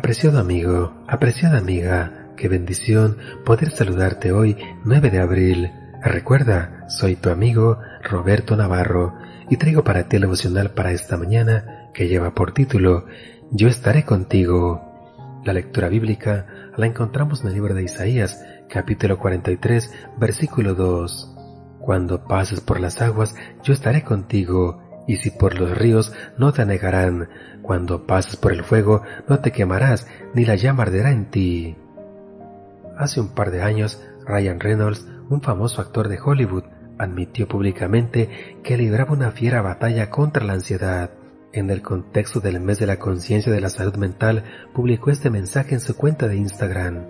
Apreciado amigo, apreciada amiga, qué bendición poder saludarte hoy 9 de abril. Recuerda, soy tu amigo Roberto Navarro y traigo para ti el devocional para esta mañana que lleva por título Yo estaré contigo. La lectura bíblica la encontramos en el libro de Isaías, capítulo 43, versículo 2. Cuando pases por las aguas, yo estaré contigo, y si por los ríos no te anegarán, cuando pases por el fuego no te quemarás, ni la llama arderá en ti. Hace un par de años, Ryan Reynolds, un famoso actor de Hollywood, admitió públicamente que libraba una fiera batalla contra la ansiedad. En el contexto del mes de la conciencia de la salud mental, publicó este mensaje en su cuenta de Instagram.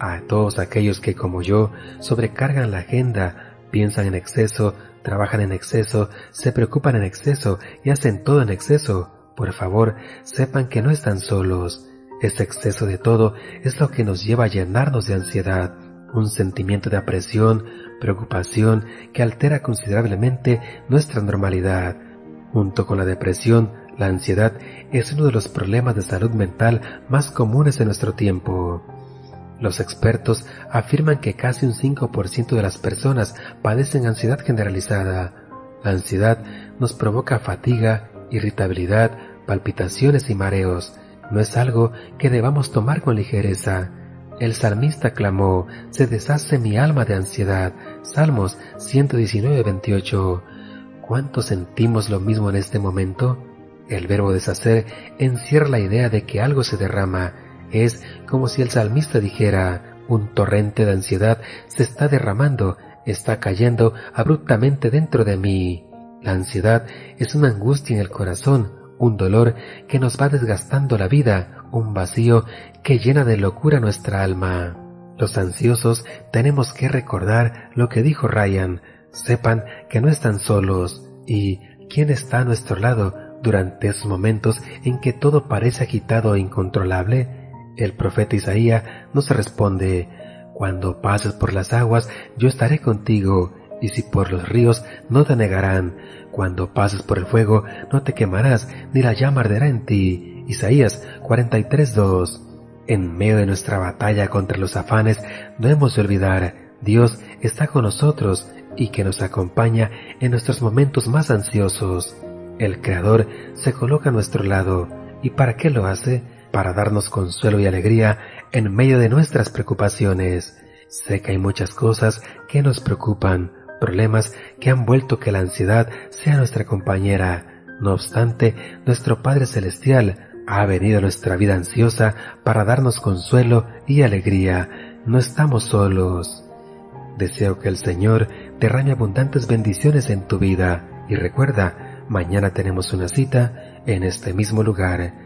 A todos aquellos que, como yo, sobrecargan la agenda, piensan en exceso, trabajan en exceso, se preocupan en exceso y hacen todo en exceso, por favor, sepan que no están solos. Ese exceso de todo es lo que nos lleva a llenarnos de ansiedad, un sentimiento de apresión, preocupación que altera considerablemente nuestra normalidad. Junto con la depresión, la ansiedad es uno de los problemas de salud mental más comunes en nuestro tiempo. Los expertos afirman que casi un 5% de las personas padecen ansiedad generalizada. La ansiedad nos provoca fatiga, irritabilidad, palpitaciones y mareos. No es algo que debamos tomar con ligereza. El salmista clamó, se deshace mi alma de ansiedad. Salmos 119, 28. ¿Cuánto sentimos lo mismo en este momento? El verbo deshacer encierra la idea de que algo se derrama, es como si el salmista dijera, un torrente de ansiedad se está derramando, está cayendo abruptamente dentro de mí. La ansiedad es una angustia en el corazón, un dolor que nos va desgastando la vida, un vacío que llena de locura nuestra alma. Los ansiosos tenemos que recordar lo que dijo Ryan, sepan que no están solos y quién está a nuestro lado durante esos momentos en que todo parece agitado e incontrolable. El profeta Isaías nos responde, Cuando pases por las aguas, yo estaré contigo, y si por los ríos no te negarán, cuando pases por el fuego no te quemarás, ni la llama arderá en ti. Isaías 43.2. En medio de nuestra batalla contra los afanes, no hemos de olvidar, Dios está con nosotros y que nos acompaña en nuestros momentos más ansiosos. El Creador se coloca a nuestro lado. ¿Y para qué lo hace? Para darnos consuelo y alegría en medio de nuestras preocupaciones. Sé que hay muchas cosas que nos preocupan, problemas que han vuelto que la ansiedad sea nuestra compañera. No obstante, nuestro Padre Celestial ha venido a nuestra vida ansiosa para darnos consuelo y alegría. No estamos solos. Deseo que el Señor derrame abundantes bendiciones en tu vida y recuerda, mañana tenemos una cita en este mismo lugar